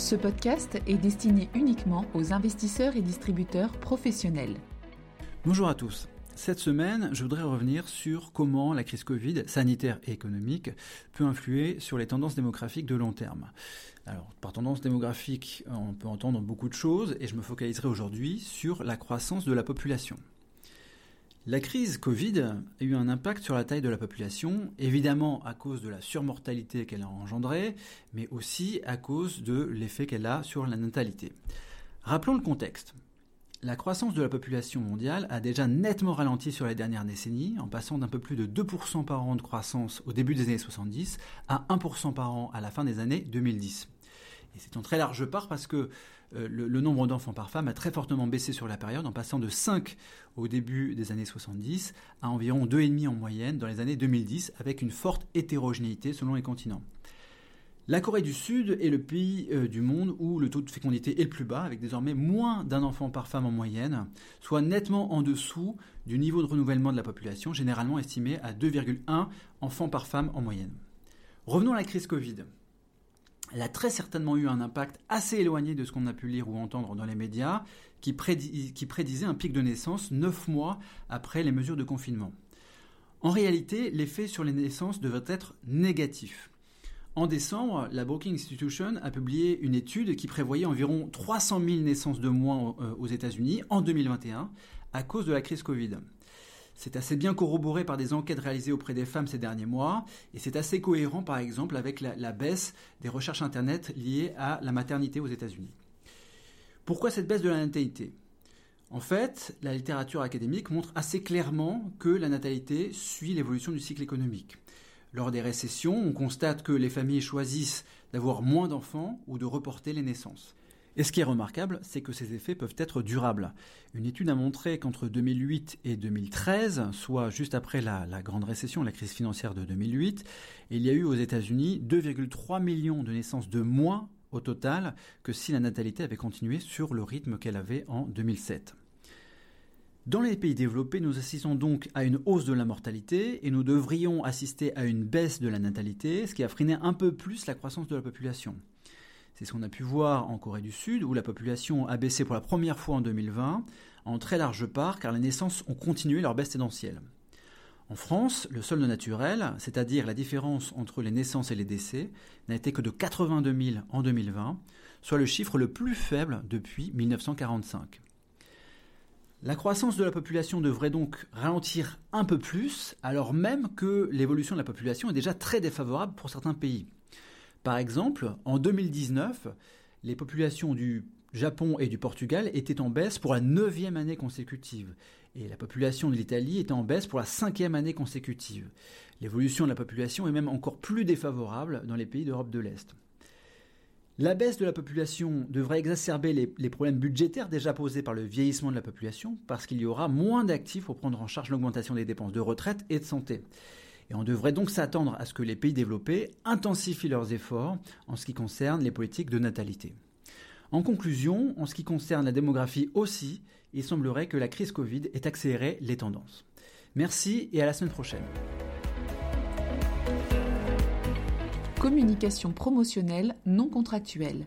Ce podcast est destiné uniquement aux investisseurs et distributeurs professionnels. Bonjour à tous. Cette semaine, je voudrais revenir sur comment la crise Covid, sanitaire et économique, peut influer sur les tendances démographiques de long terme. Alors, par tendance démographique, on peut entendre beaucoup de choses et je me focaliserai aujourd'hui sur la croissance de la population. La crise Covid a eu un impact sur la taille de la population, évidemment à cause de la surmortalité qu'elle a engendrée, mais aussi à cause de l'effet qu'elle a sur la natalité. Rappelons le contexte. La croissance de la population mondiale a déjà nettement ralenti sur les dernières décennies, en passant d'un peu plus de 2% par an de croissance au début des années 70 à 1% par an à la fin des années 2010. Et c'est en très large part parce que euh, le, nombre d'enfants par femme a très fortement baissé sur la période, en passant de 5 au début des années 70 à environ 2,5 en moyenne dans les années 2010, avec une forte hétérogénéité selon les continents. La Corée du Sud est le pays euh, du monde où le taux de fécondité est le plus bas, avec désormais moins d'un enfant par femme en moyenne, soit nettement en dessous du niveau de renouvellement de la population, généralement estimé à 2,1 enfants par femme en moyenne. Revenons à la crise Covid elle a très certainement eu un impact assez éloigné de ce qu'on a pu lire ou entendre dans les médias, qui, prédisait un pic de naissance neuf mois après les mesures de confinement. En réalité, l'effet sur les naissances devrait être négatif. En décembre, la Brookings Institution a publié une étude qui prévoyait environ 300 000 naissances de moins euh, aux États-Unis en 2021 à cause de la crise Covid. C'est assez bien corroboré par des enquêtes réalisées auprès des femmes ces derniers mois, et c'est assez cohérent par exemple avec la, baisse des recherches Internet liées à la maternité aux États-Unis. Pourquoi cette baisse de la natalité? En fait, la littérature académique montre assez clairement que la natalité suit l'évolution du cycle économique. Lors des récessions, on constate que les familles choisissent d'avoir moins d'enfants ou de reporter les naissances. Et ce qui est remarquable, c'est que ces effets peuvent être durables. Une étude a montré qu'entre 2008 et 2013, soit juste après la, grande récession, la crise financière de 2008, il y a eu aux États-Unis 2,3 millions de naissances de moins au total que si la natalité avait continué sur le rythme qu'elle avait en 2007. Dans les pays développés, nous assistons donc à une hausse de la mortalité et nous devrions assister à une baisse de la natalité, ce qui a freiné un peu plus la croissance de la population. C'est ce qu'on a pu voir en Corée du Sud, où la population a baissé pour la première fois en 2020, en très large part car les naissances ont continué leur baisse tendancielle. En France, le solde naturel, c'est-à-dire la différence entre les naissances et les décès, n'a été que de 82 000 en 2020, soit le chiffre le plus faible depuis 1945. La croissance de la population devrait donc ralentir un peu plus, alors même que l'évolution de la population est déjà très défavorable pour certains pays. Par exemple, en 2019, les populations du Japon et du Portugal étaient en baisse pour la neuvième année consécutive, et la population de l'Italie était en baisse pour la cinquième année consécutive. L'évolution de la population est même encore plus défavorable dans les pays d'Europe de l'Est. La baisse de la population devrait exacerber les, les, problèmes budgétaires déjà posés par le vieillissement de la population, parce qu'il y aura moins d'actifs pour prendre en charge l'augmentation des dépenses de retraite et de santé. Et on devrait donc s'attendre à ce que les pays développés intensifient leurs efforts en ce qui concerne les politiques de natalité. En conclusion, en ce qui concerne la démographie aussi, il semblerait que la crise Covid ait accéléré les tendances. Merci et à la semaine prochaine. Communication promotionnelle non contractuelle.